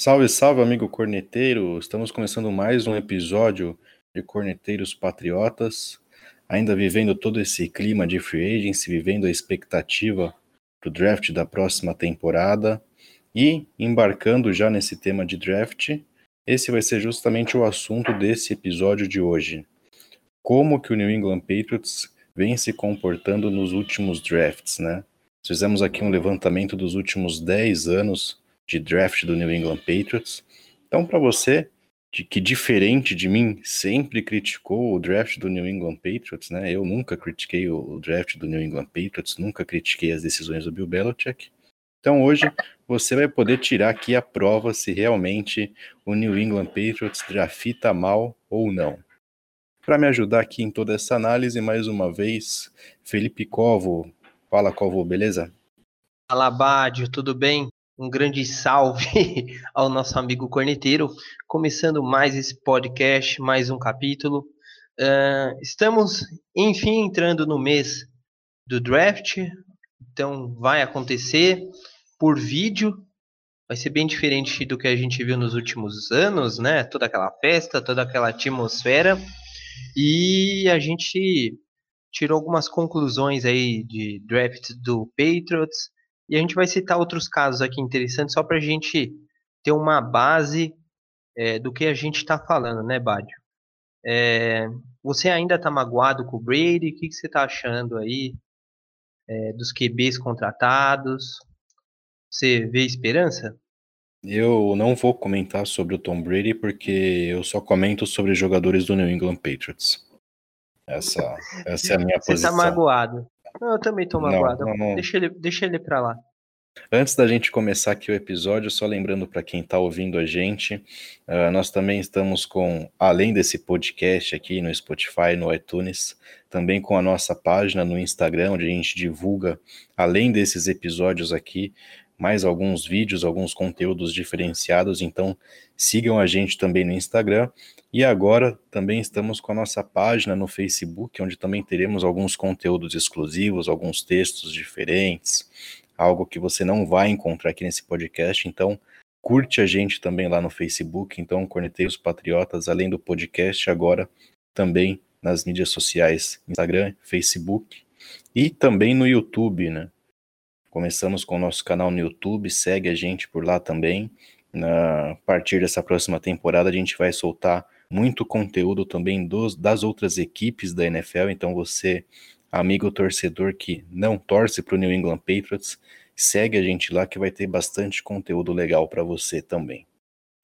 Salve, salve, amigo corneteiro! Estamos começando mais um episódio de Corneteiros Patriotas, ainda vivendo todo esse clima de free agency, vivendo a expectativa para o draft da próxima temporada e embarcando já nesse tema de draft. Esse vai ser justamente o assunto desse episódio de hoje. Como que o New England Patriots vem se comportando nos últimos drafts, né? Fizemos aqui um levantamento dos últimos 10 anos de draft do New England Patriots. Então, para você de que diferente de mim sempre criticou o draft do New England Patriots, né? Eu nunca critiquei o draft do New England Patriots, nunca critiquei as decisões do Bill Belichick. Então hoje você vai poder tirar aqui a prova se realmente o New England Patriots drafta mal ou não. Para me ajudar aqui em toda essa análise, mais uma vez, Felipe Covo. Fala, Covo, beleza? Fala, Bádio, tudo bem? Um grande salve ao nosso amigo corneteiro, começando mais esse podcast, mais um capítulo. Uh, estamos, enfim, entrando no mês do draft, então vai acontecer por vídeo, vai ser bem diferente do que a gente viu nos últimos anos, né? Toda aquela festa, toda aquela atmosfera. E a gente tirou algumas conclusões aí de draft do Patriots, e a gente vai citar outros casos aqui interessantes só para a gente ter uma base é, do que a gente está falando, né, Bádio? É, você ainda está magoado com o Brady? O que, que você está achando aí é, dos QBs contratados? Você vê esperança? Eu não vou comentar sobre o Tom Brady porque eu só comento sobre jogadores do New England Patriots. Essa, essa é a minha Você tá posição. Você tá magoado. Não, eu também tô magoado. Não, não, não. Deixa, ele, deixa ele pra lá. Antes da gente começar aqui o episódio, só lembrando para quem está ouvindo a gente, uh, nós também estamos com, além desse podcast aqui no Spotify, no iTunes, também com a nossa página no Instagram, onde a gente divulga, além desses episódios aqui, mais alguns vídeos, alguns conteúdos diferenciados. Então, sigam a gente também no Instagram. E agora também estamos com a nossa página no Facebook, onde também teremos alguns conteúdos exclusivos, alguns textos diferentes, algo que você não vai encontrar aqui nesse podcast. Então, curte a gente também lá no Facebook. Então, Corneteiros Patriotas, além do podcast, agora também nas mídias sociais, Instagram, Facebook e também no YouTube, né? Começamos com o nosso canal no YouTube, segue a gente por lá também. A partir dessa próxima temporada, a gente vai soltar muito conteúdo também dos, das outras equipes da NFL. Então, você, amigo torcedor que não torce para o New England Patriots, segue a gente lá que vai ter bastante conteúdo legal para você também.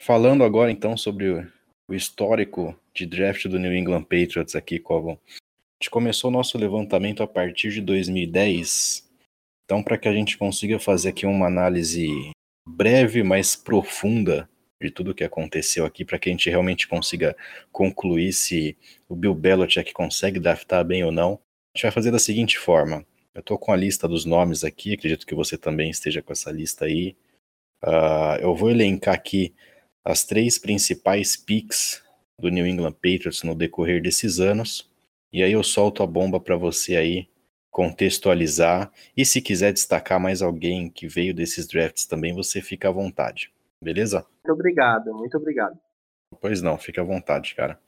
Falando agora então sobre o histórico de draft do New England Patriots aqui, Covon. A gente começou o nosso levantamento a partir de 2010 então, para que a gente consiga fazer aqui uma análise breve, mas profunda de tudo que aconteceu aqui, para que a gente realmente consiga concluir se o Bill Belichick consegue draftar bem ou não, a gente vai fazer da seguinte forma. Eu estou com a lista dos nomes aqui, acredito que você também esteja com essa lista aí. Uh, eu vou elencar aqui as três principais picks do New England Patriots no decorrer desses anos, e aí eu solto a bomba para você aí contextualizar. E se quiser destacar mais alguém que veio desses drafts também, você fica à vontade. Beleza? Muito obrigado, muito obrigado. Pois não, fica à vontade, cara.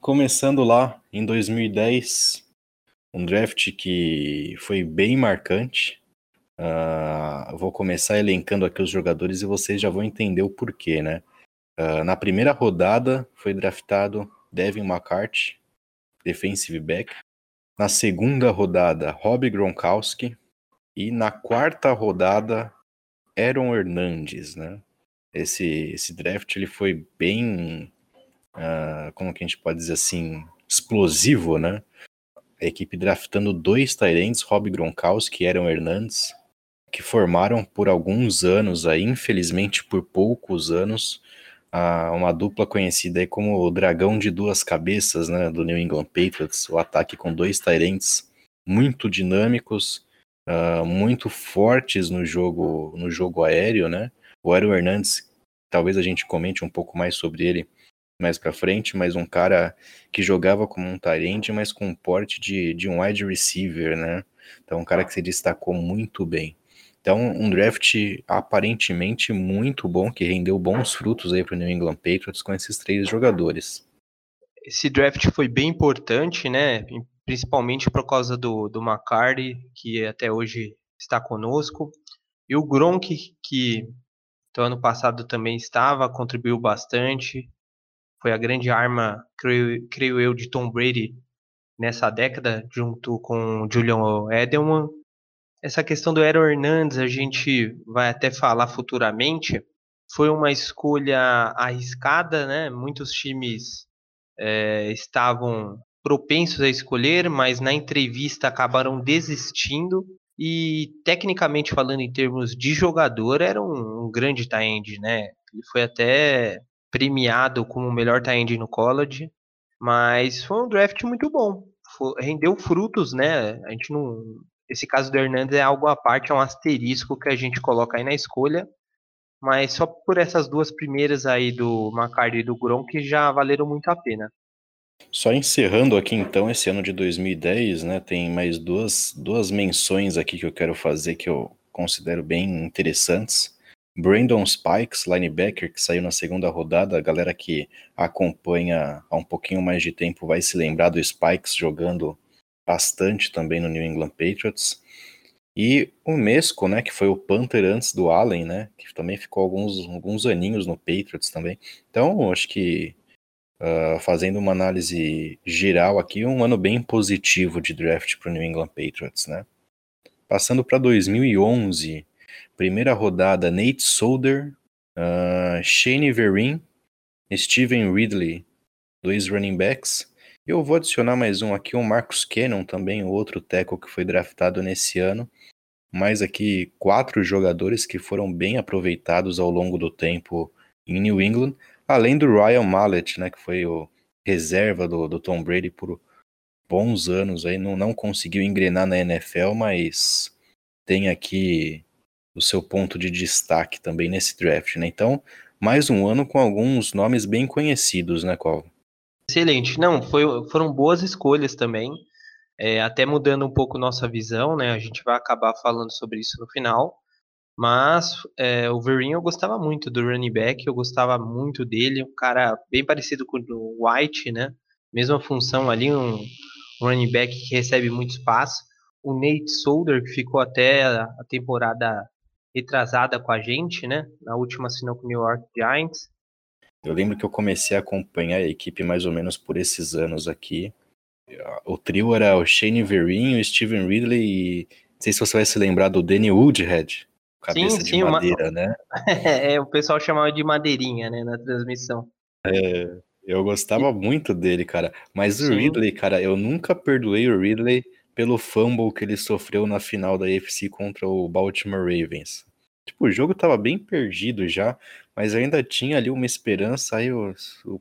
Começando lá em 2010, um draft que foi bem marcante. Uh, vou começar elencando aqui os jogadores e vocês já vão entender o porquê, né? Uh, na primeira rodada foi draftado Devin McCarthy, defensive back. Na segunda rodada, Rob Gronkowski. E na quarta rodada, Aaron Hernandes, né? Esse, esse draft ele foi bem, uh, como que a gente pode dizer assim, explosivo, né? A equipe draftando dois Tyrants, Rob Gronkowski e Aaron Hernandes, que formaram por alguns anos, aí, infelizmente por poucos anos, uma dupla conhecida aí como o Dragão de Duas Cabeças, né, do New England Patriots, o ataque com dois Tyrants muito dinâmicos, uh, muito fortes no jogo no jogo aéreo, né? O Aaron Hernandes, talvez a gente comente um pouco mais sobre ele mais para frente, mas um cara que jogava como um Tyrant, mas com um porte de, de um wide receiver, né? Então um cara que se destacou muito bem. Então, um draft aparentemente muito bom, que rendeu bons frutos aí para o New England Patriots com esses três jogadores. Esse draft foi bem importante, né? Principalmente por causa do, do McCarty, que até hoje está conosco, e o Gronk, que do ano passado também estava, contribuiu bastante. Foi a grande arma, creio, creio eu, de Tom Brady nessa década, junto com Julian Edelman. Essa questão do Aaron Hernandes, a gente vai até falar futuramente, foi uma escolha arriscada, né? Muitos times é, estavam propensos a escolher, mas na entrevista acabaram desistindo. E tecnicamente falando, em termos de jogador, era um, um grande tie-end, né? Ele foi até premiado como o melhor tie-end no college, mas foi um draft muito bom. Foi, rendeu frutos, né? A gente não. Esse caso do Hernandes é algo à parte, é um asterisco que a gente coloca aí na escolha. Mas só por essas duas primeiras aí do McCarthy e do Gronk já valeram muito a pena. Só encerrando aqui então esse ano de 2010, né, tem mais duas, duas menções aqui que eu quero fazer que eu considero bem interessantes. Brandon Spikes, linebacker, que saiu na segunda rodada, a galera que acompanha há um pouquinho mais de tempo vai se lembrar do Spikes jogando bastante também no New England Patriots. E o Mesco, né, que foi o Panther antes do Allen, né, que também ficou alguns, alguns aninhos no Patriots também. Então, acho que uh, fazendo uma análise geral aqui, um ano bem positivo de draft para o New England Patriots, né. Passando para 2011, primeira rodada, Nate Solder, uh, Shane Vereen, Steven Ridley, dois running backs. Eu vou adicionar mais um aqui, o Marcus Cannon, também outro tackle que foi draftado nesse ano. Mais aqui quatro jogadores que foram bem aproveitados ao longo do tempo em New England, além do Ryan Mallet, né, que foi o reserva do, do Tom Brady por bons anos aí, não, não conseguiu engrenar na NFL, mas tem aqui o seu ponto de destaque também nesse draft, né? Então, mais um ano com alguns nomes bem conhecidos, né, Col? Excelente. Não, foi, foram boas escolhas também. É, até mudando um pouco nossa visão, né? A gente vai acabar falando sobre isso no final. Mas é, o Vereen eu gostava muito do running back, eu gostava muito dele, um cara bem parecido com o White, né? Mesma função ali, um, running back que recebe muito espaço. O Nate Solder, que ficou até a temporada retrasada com a gente, né? Na última assinou com o New York Giants. Eu lembro que eu comecei a acompanhar a equipe mais ou menos por esses anos aqui. O trio era o Shane Vereen, o Steven Ridley e não sei se você vai se lembrar do Danny Woodhead, cabeça sim, de sim, madeira, uma... né? é, o pessoal chamava de madeirinha, né, na transmissão. É, eu gostava muito dele, cara. Mas sim. o Ridley, cara, eu nunca perdoei o Ridley pelo fumble que ele sofreu na final da AFC contra o Baltimore Ravens. Tipo, o jogo tava bem perdido já, mas ainda tinha ali uma esperança. Aí o,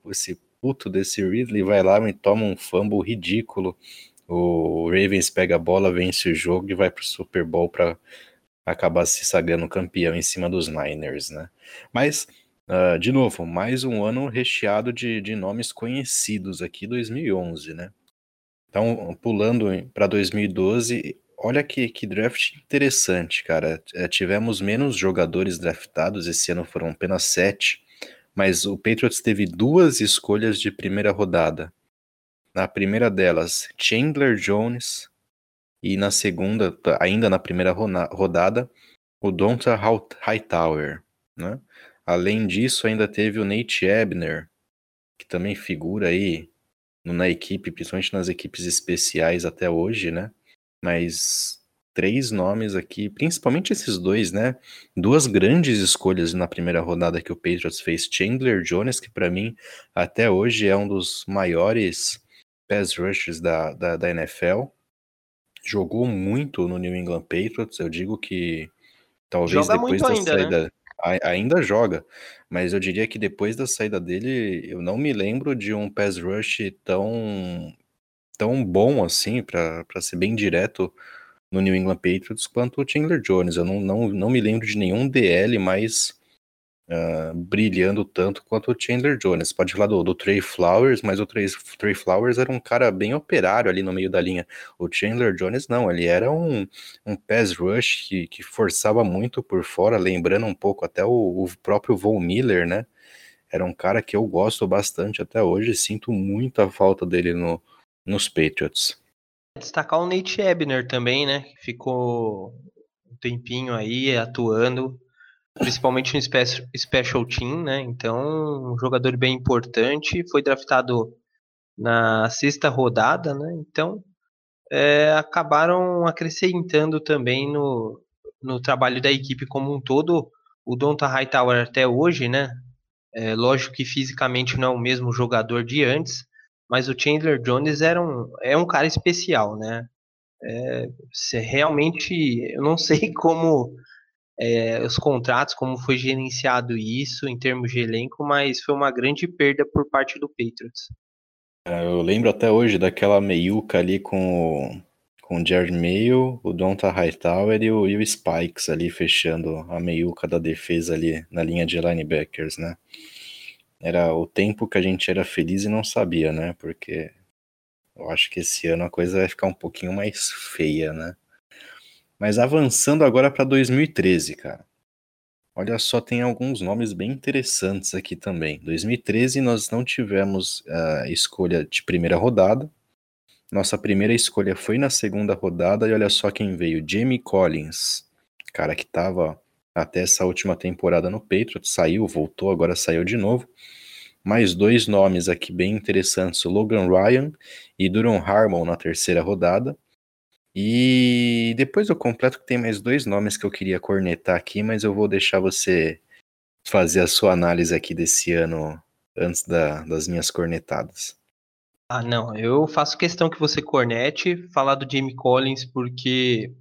esse puto desse Ridley vai lá e toma um fumble ridículo. O Ravens pega a bola, vence o jogo e vai pro Super Bowl para acabar se sagrando campeão em cima dos Niners, né? Mas, uh, de novo, mais um ano recheado de, de nomes conhecidos aqui, 2011, né? Então, pulando para 2012, olha que, que draft interessante, cara. É, tivemos menos jogadores draftados, esse ano foram apenas sete, mas o Patriots teve duas escolhas de primeira rodada. Na primeira delas, Chandler Jones, e na segunda, ainda na primeira rodada, o Donta Hightower, né? Além disso, ainda teve o Nate Ebner, que também figura aí na equipe, principalmente nas equipes especiais até hoje, né? Mas três nomes aqui, principalmente esses dois, né? Duas grandes escolhas na primeira rodada que o Patriots fez. Chandler Jones, que para mim até hoje é um dos maiores pass rushers da, da, da, NFL. Jogou muito no New England Patriots. Eu digo que talvez Joga depois da ainda, né? saída. Né? ainda joga, mas eu diria que depois da saída dele, eu não me lembro de um pass rush tão tão bom assim, para ser bem direto no New England Patriots, quanto o Chandler Jones. Eu não, não, não me lembro de nenhum DL mais uh, brilhando tanto quanto o Chandler Jones. Pode falar do, do Trey Flowers, mas o Trey, Trey, Flowers era um cara bem operário ali no meio da linha. O Chandler Jones não, ele era um, um pass rush que, que forçava muito por fora, lembrando um pouco até o, o próprio Von Miller, né? Era um cara que eu gosto bastante até hoje, sinto muita falta dele no, nos Patriots. Destacar o Nate Ebner também, né? Ficou um tempinho aí atuando principalmente no special team, né? Então, um jogador bem importante, foi draftado na sexta rodada, né? Então, é, acabaram acrescentando também no, no trabalho da equipe como um todo. O Donta Hightower até hoje, né? É, lógico que fisicamente não é o mesmo jogador de antes, mas o Chandler Jones era um, é um cara especial, né? É, realmente, eu não sei como é, os contratos, como foi gerenciado isso em termos de elenco, mas foi uma grande perda por parte do Patriots. É, eu lembro até hoje daquela meiuca ali com com o Jared Mayo, o Donta Hightower e o, e o Spikes ali fechando a meiuca da defesa ali na linha de linebackers, né? Era o tempo que a gente era feliz e não sabia, né? Porque eu acho que esse ano a coisa vai ficar um pouquinho mais feia, né? Mas avançando agora para 2013, cara. Olha só, tem alguns nomes bem interessantes aqui também. 2013 nós não tivemos a uh, escolha de primeira rodada. Nossa primeira escolha foi na segunda rodada e olha só quem veio, Jamie Collins, cara que estava até essa última temporada no Patriots, saiu, voltou, agora saiu de novo. Mais dois nomes aqui bem interessantes, Logan Ryan e Duron Harmon na terceira rodada. E depois eu completo que tem mais dois nomes que eu queria cornetar aqui, mas eu vou deixar você fazer a sua análise aqui desse ano antes da, das minhas cornetadas. Ah, não, eu faço questão que você cornete, falar do Jamie Collins, porque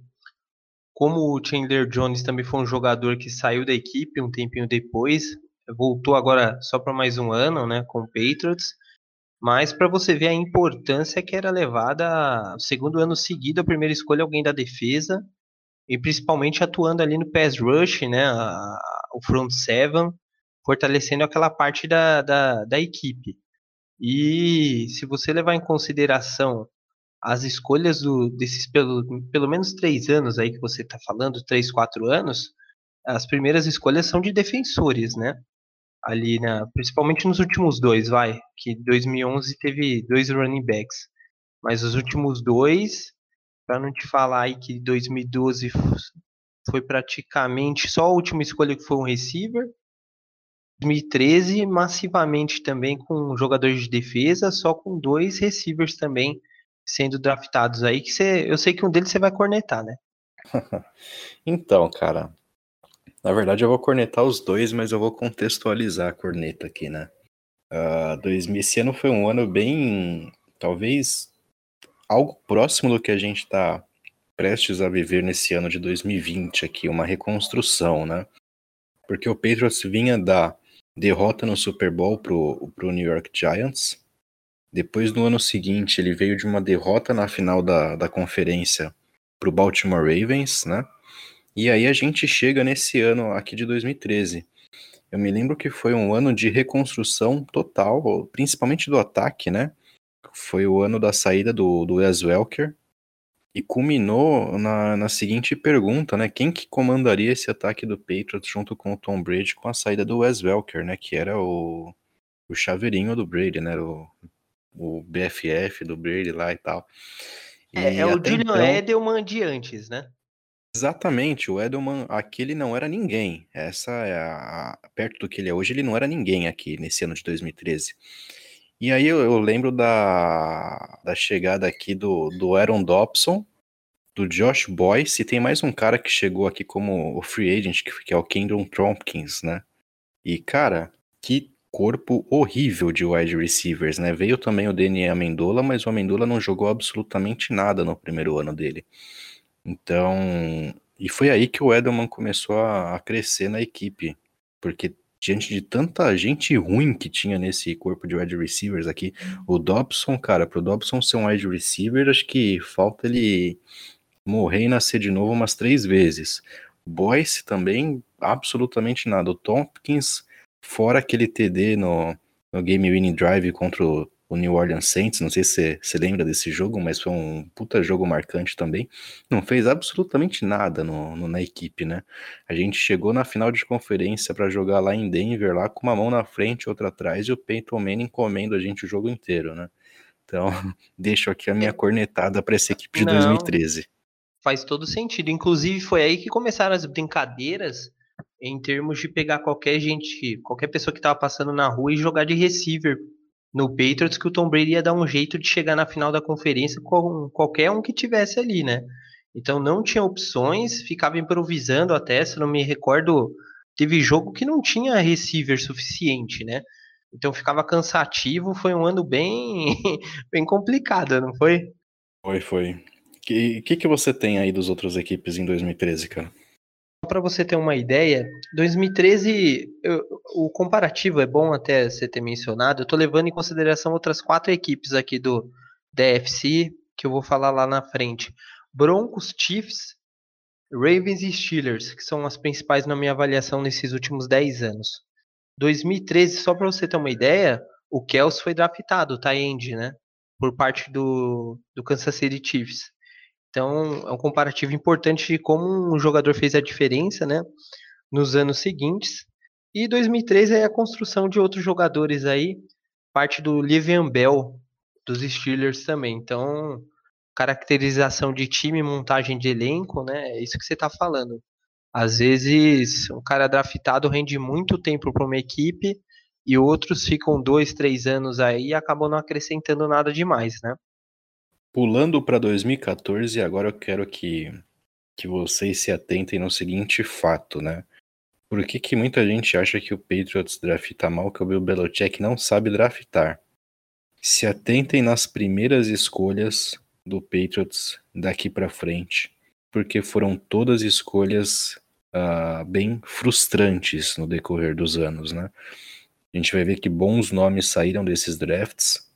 como o Chandler Jones também foi um jogador que saiu da equipe um tempinho depois, voltou agora só para mais um ano, né, com o Patriots, mas para você ver a importância que era levada, segundo ano seguido, a primeira escolha alguém da defesa, e principalmente atuando ali no pass rush, né, a, o front seven, fortalecendo aquela parte da, da, da equipe. E se você levar em consideração as escolhas do, desses pelo, pelo menos três anos aí que você está falando, três, quatro anos, as primeiras escolhas são de defensores, né? Ali na, principalmente nos últimos dois, vai, que 2011 teve dois running backs, mas os últimos dois, para não te falar aí que 2012 foi praticamente só a última escolha que foi um receiver, 2013 massivamente também com jogadores de defesa, só com dois receivers também sendo draftados aí, que eu sei que um deles você vai cornetar, né? então, cara, na verdade, eu vou cornetar os dois, mas eu vou contextualizar a corneta aqui, né? Uh, 2000, esse ano foi um ano bem, talvez, algo próximo do que a gente está prestes a viver nesse ano de 2020 aqui, uma reconstrução, né? Porque o Patriots vinha da derrota no Super Bowl pro, pro New York Giants. Depois, no ano seguinte, ele veio de uma derrota na final da, da conferência pro Baltimore Ravens, né? E aí a gente chega nesse ano aqui de 2013. Eu me lembro que foi um ano de reconstrução total, principalmente do ataque, né? Foi o ano da saída do, do Wes Welker e culminou na, na seguinte pergunta, né? Quem que comandaria esse ataque do Patriots junto com o Tom Brady com a saída do Wes Welker, né? Que era o, o chaveirinho do Brady, né? O, o BFF do Brady lá e tal. E é, é o Julian então... Edelman de antes, né? Exatamente, o Edelman aquele não era ninguém. Essa é a, perto do que ele é hoje, ele não era ninguém aqui nesse ano de 2013. E aí eu, eu lembro da, da chegada aqui do, do Aaron Dobson, do Josh Boyce, e tem mais um cara que chegou aqui como o free agent, que, que é o Kendron Tompkins, né? E, cara, que corpo horrível de wide receivers, né? Veio também o Danny Amendola, mas o Amendola não jogou absolutamente nada no primeiro ano dele. Então, e foi aí que o Edelman começou a, a crescer na equipe, porque diante de tanta gente ruim que tinha nesse corpo de wide receivers aqui, o Dobson, cara, pro Dobson ser um wide receiver, acho que falta ele morrer e nascer de novo umas três vezes. Boyce também, absolutamente nada. O Tompkins, fora aquele TD no, no Game Winning Drive contra o, o New Orleans Saints, não sei se você lembra desse jogo, mas foi um puta jogo marcante também. Não fez absolutamente nada no, no na equipe, né? A gente chegou na final de conferência para jogar lá em Denver, lá com uma mão na frente outra atrás, e o Peyton Manning comendo a gente o jogo inteiro, né? Então, deixo aqui a minha cornetada para essa equipe de não. 2013 faz todo sentido. Inclusive, foi aí que começaram as brincadeiras em termos de pegar qualquer gente, qualquer pessoa que estava passando na rua e jogar de receiver no Patriots, que o Tom Brady ia dar um jeito de chegar na final da conferência com qualquer um que tivesse ali, né? Então não tinha opções, ficava improvisando até, se não me recordo, teve jogo que não tinha receiver suficiente, né? Então ficava cansativo, foi um ano bem bem complicado, não foi? Foi, foi. O que, que, que você tem aí dos outras equipes em 2013, cara? Para você ter uma ideia, 2013, eu, o comparativo é bom até você ter mencionado. Eu estou levando em consideração outras quatro equipes aqui do DFC, que eu vou falar lá na frente. Broncos, Chiefs, Ravens e Steelers, que são as principais na minha avaliação nesses últimos 10 anos. 2013, só para você ter uma ideia, o Kels foi draftado, tá end, né? Por parte do, do Kansas City Chiefs. Então, é um comparativo importante de como um jogador fez a diferença, né, nos anos seguintes. E 2003 é a construção de outros jogadores aí, parte do Livian Bell dos Steelers também. Então, caracterização de time, montagem de elenco, né, é isso que você está falando. Às vezes, um cara draftado rende muito tempo para uma equipe e outros ficam dois, três anos aí e acabam não acrescentando nada demais, né? Pulando para 2014, agora eu quero que, que vocês se atentem no seguinte fato, né? Por que, que muita gente acha que o Patriots drafta mal, que o Bill Belichick não sabe draftar? Se atentem nas primeiras escolhas do Patriots daqui para frente, porque foram todas escolhas uh, bem frustrantes no decorrer dos anos, né? A gente vai ver que bons nomes saíram desses drafts,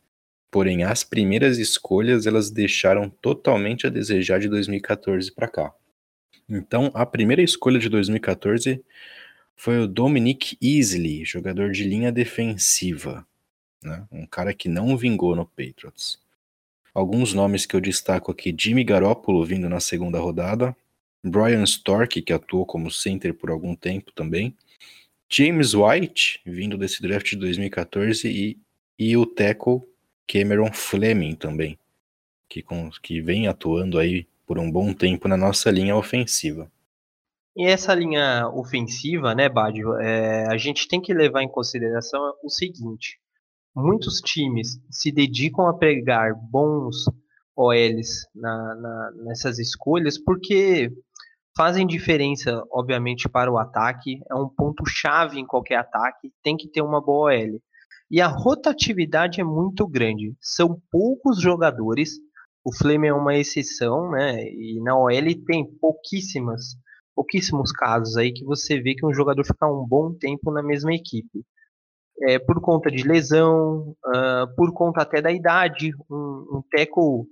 Porém, as primeiras escolhas elas deixaram totalmente a desejar de 2014 para cá. Então, a primeira escolha de 2014 foi o Dominic Easley, jogador de linha defensiva, né? um cara que não vingou no Patriots. Alguns nomes que eu destaco aqui: Jimmy Garoppolo vindo na segunda rodada, Brian Stork, que atuou como center por algum tempo também, James White, vindo desse draft de 2014, e, e o tackle Cameron Fleming também, que, com, que vem atuando aí por um bom tempo na nossa linha ofensiva. E essa linha ofensiva, né, Badio, é, a gente tem que levar em consideração o seguinte: muitos times se dedicam a pegar bons OLs na, na, nessas escolhas porque fazem diferença, obviamente, para o ataque. É um ponto chave em qualquer ataque. Tem que ter uma boa OL. E a rotatividade é muito grande. São poucos jogadores. O Flamengo é uma exceção, né? E na OL tem pouquíssimas, pouquíssimos casos aí que você vê que um jogador fica um bom tempo na mesma equipe. É, por conta de lesão, uh, por conta até da idade, um, um teco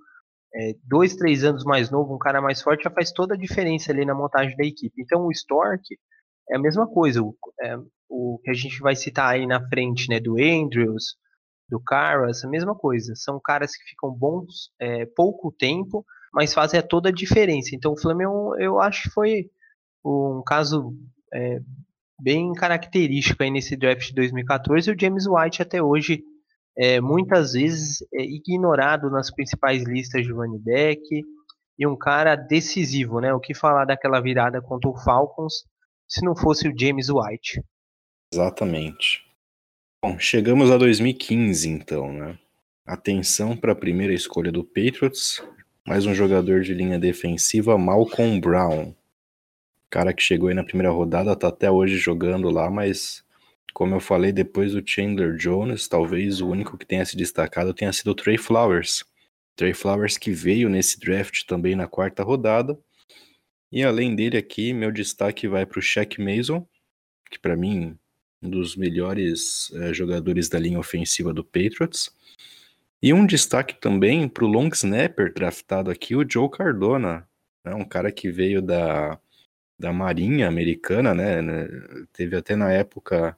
é, dois, três anos mais novo, um cara mais forte, já faz toda a diferença ali na montagem da equipe. Então o Stork é a mesma coisa. É, o que a gente vai citar aí na frente, né, do Andrews, do Caras, a mesma coisa. São caras que ficam bons é, pouco tempo, mas fazem toda a diferença. Então o Flamengo, eu acho que foi um caso é, bem característico aí nesse draft de 2014. E o James White até hoje é, muitas vezes é ignorado nas principais listas de running back e um cara decisivo, né? O que falar daquela virada contra o Falcons se não fosse o James White? Exatamente. Bom, chegamos a 2015 então, né? Atenção para a primeira escolha do Patriots, mais um jogador de linha defensiva, Malcolm Brown. Cara que chegou aí na primeira rodada, tá até hoje jogando lá, mas como eu falei, depois do Chandler Jones, talvez o único que tenha se destacado tenha sido o Trey Flowers. Trey Flowers que veio nesse draft também na quarta rodada. E além dele aqui, meu destaque vai para o Shaq Mason, que para mim um dos melhores é, jogadores da linha ofensiva do Patriots. E um destaque também para o long snapper draftado aqui, o Joe Cardona, né, um cara que veio da, da Marinha Americana, né? né teve até na época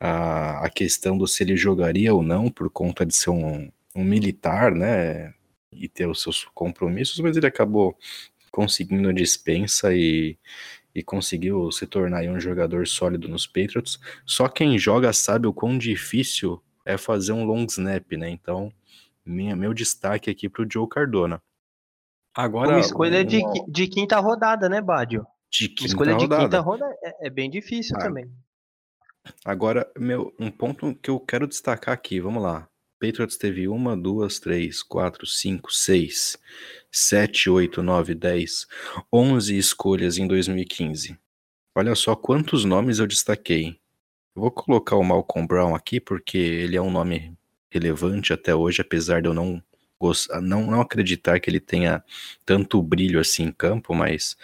a, a questão do se ele jogaria ou não por conta de ser um, um militar, né? E ter os seus compromissos, mas ele acabou conseguindo a dispensa e, e conseguiu se tornar um jogador sólido nos Patriots. Só quem joga sabe o quão difícil é fazer um long snap, né? Então, minha, meu destaque aqui para o Joe Cardona. Agora, uma escolha uma... de, de quinta rodada, né, Bádio? De quinta escolha rodada. de quinta rodada é, é bem difícil ah, também. Agora, meu, um ponto que eu quero destacar aqui, vamos lá. Patriots teve uma, duas, três, quatro, cinco, seis, sete, oito, nove, dez, onze escolhas em 2015. Olha só quantos nomes eu destaquei. Vou colocar o Malcolm Brown aqui porque ele é um nome relevante até hoje, apesar de eu não não, não acreditar que ele tenha tanto brilho assim em campo, mas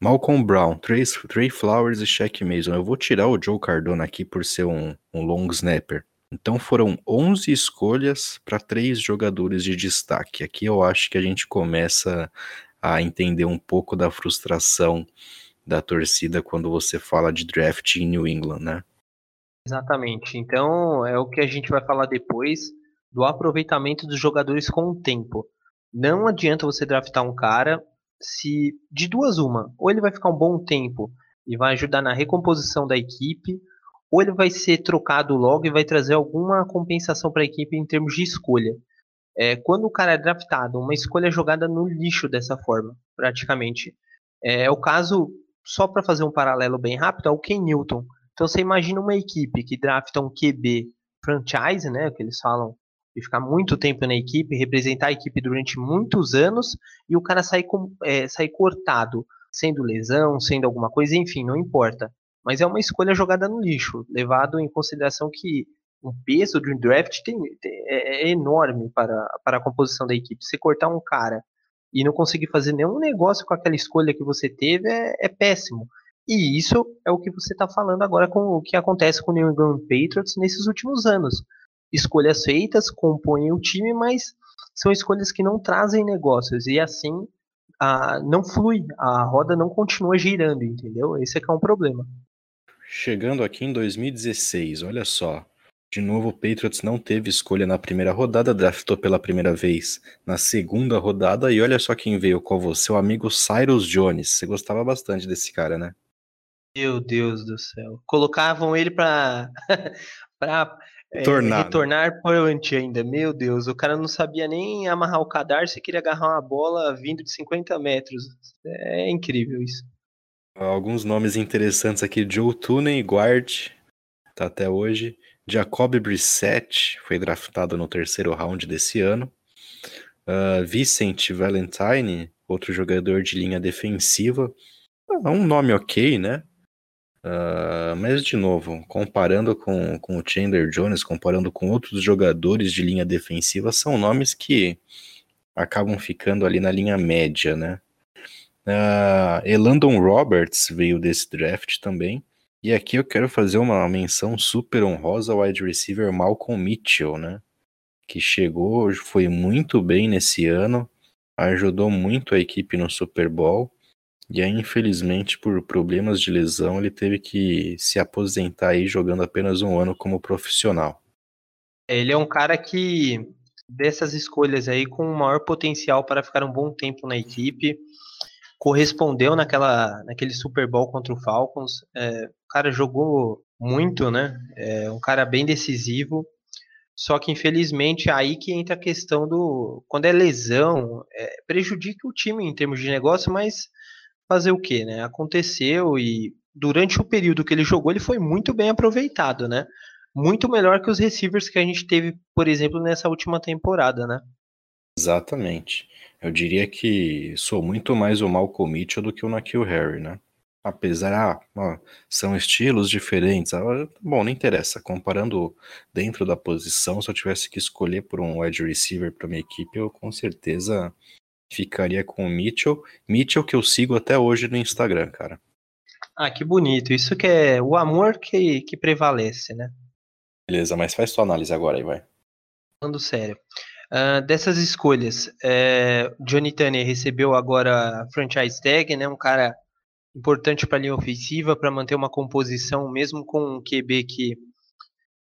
Malcolm Brown, Trey, Trey Flowers e Shaq Mason. Eu vou tirar o Joe Cardona aqui por ser um, um long snapper. Então foram 11 escolhas para três jogadores de destaque. Aqui eu acho que a gente começa a entender um pouco da frustração da torcida quando você fala de draft em New England, né? Exatamente. Então é o que a gente vai falar depois do aproveitamento dos jogadores com o tempo. Não adianta você draftar um cara se de duas uma, ou ele vai ficar um bom tempo e vai ajudar na recomposição da equipe, ou ele vai ser trocado logo e vai trazer alguma compensação para a equipe em termos de escolha. É, quando o cara é draftado, uma escolha jogada no lixo dessa forma, praticamente. É, é o caso, só para fazer um paralelo bem rápido, é o Ken Newton. Então você imagina uma equipe que drafta um QB franchise, né, que eles falam de ficar muito tempo na equipe, representar a equipe durante muitos anos e o cara sair, com, é, sair cortado, sendo lesão, sendo alguma coisa, enfim, não importa. Mas é uma escolha jogada no lixo, levado em consideração que o peso de um draft tem, é, é, enorme para, para a composição da equipe. Se cortar um cara e não conseguir fazer nenhum negócio com aquela escolha que você teve é, é péssimo. E isso é o que você está falando agora com o que acontece com o New England Patriots nesses últimos anos escolhas feitas, compõem o time, mas são escolhas que não trazem negócios e assim a, não flui, a roda não continua girando, entendeu? Esse é que é um problema. Chegando aqui em 2016, olha só. De novo, o Patriots não teve escolha na primeira rodada, draftou pela primeira vez na segunda rodada, e olha só quem veio com você, seu amigo Cyrus Jones. Você gostava bastante desse cara, né? Meu Deus do céu. Colocavam ele para para é, Tornar. retornar punch ainda. Meu Deus, o cara não sabia nem amarrar o cadarço e queria agarrar uma bola vindo de 50 metros. É incrível isso. Alguns nomes interessantes aqui: Joe Tooney, guard, tá até hoje. Jacob Brissett foi draftado no terceiro round desse ano. Uh, Valentine, outro jogador de linha defensiva. Uh, um nome ok, né? Uh, mas, de novo, comparando com, com o Chandler Jones, comparando com outros jogadores de linha defensiva, são nomes que acabam ficando ali na linha média, né? Uh, Elandon Roberts veio desse draft também. E aqui eu quero fazer uma menção super honrosa ao wide receiver Malcolm Mitchell, né? Que chegou, foi muito bem nesse ano, ajudou muito a equipe no Super Bowl. E aí, infelizmente, por problemas de lesão, ele teve que se aposentar aí jogando apenas um ano como profissional. Ele é um cara que, dessas escolhas aí, com o maior potencial para ficar um bom tempo na equipe, correspondeu naquela, naquele Super Bowl contra o Falcons. É, o cara jogou muito, né? É um cara bem decisivo. Só que infelizmente é aí que entra a questão do quando é lesão, é, prejudica o time em termos de negócio, mas fazer o quê, né? Aconteceu e durante o período que ele jogou, ele foi muito bem aproveitado, né? Muito melhor que os receivers que a gente teve, por exemplo, nessa última temporada, né? Exatamente. Eu diria que sou muito mais o Malcolm Mitchell do que o Nakil Harry, né? Apesar, ah, são estilos diferentes. Ah, bom, não interessa. Comparando dentro da posição, se eu tivesse que escolher por um wide receiver para minha equipe, eu com certeza ficaria com o Mitchell. Mitchell que eu sigo até hoje no Instagram, cara. Ah, que bonito. Isso que é o amor que, que prevalece, né? Beleza, mas faz sua análise agora aí, vai. Falando sério. Uh, dessas escolhas, é, Johnny Tanner recebeu agora franchise tag, né? Um cara importante para a linha ofensiva, para manter uma composição, mesmo com um QB que,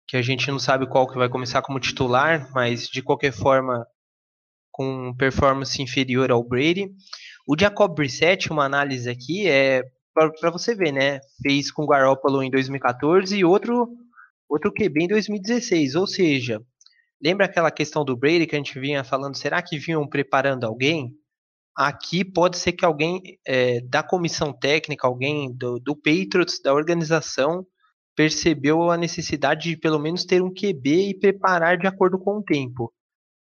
que a gente não sabe qual que vai começar como titular, mas de qualquer forma com performance inferior ao Brady. O Jacob Brissett, uma análise aqui, é para você ver, né? Fez com o Garoppolo em 2014 e outro, outro QB em 2016. Ou seja, lembra aquela questão do Brady que a gente vinha falando? Será que vinham preparando alguém? Aqui pode ser que alguém é, da comissão técnica, alguém do, do Patriots, da organização, percebeu a necessidade de pelo menos ter um QB e preparar de acordo com o tempo.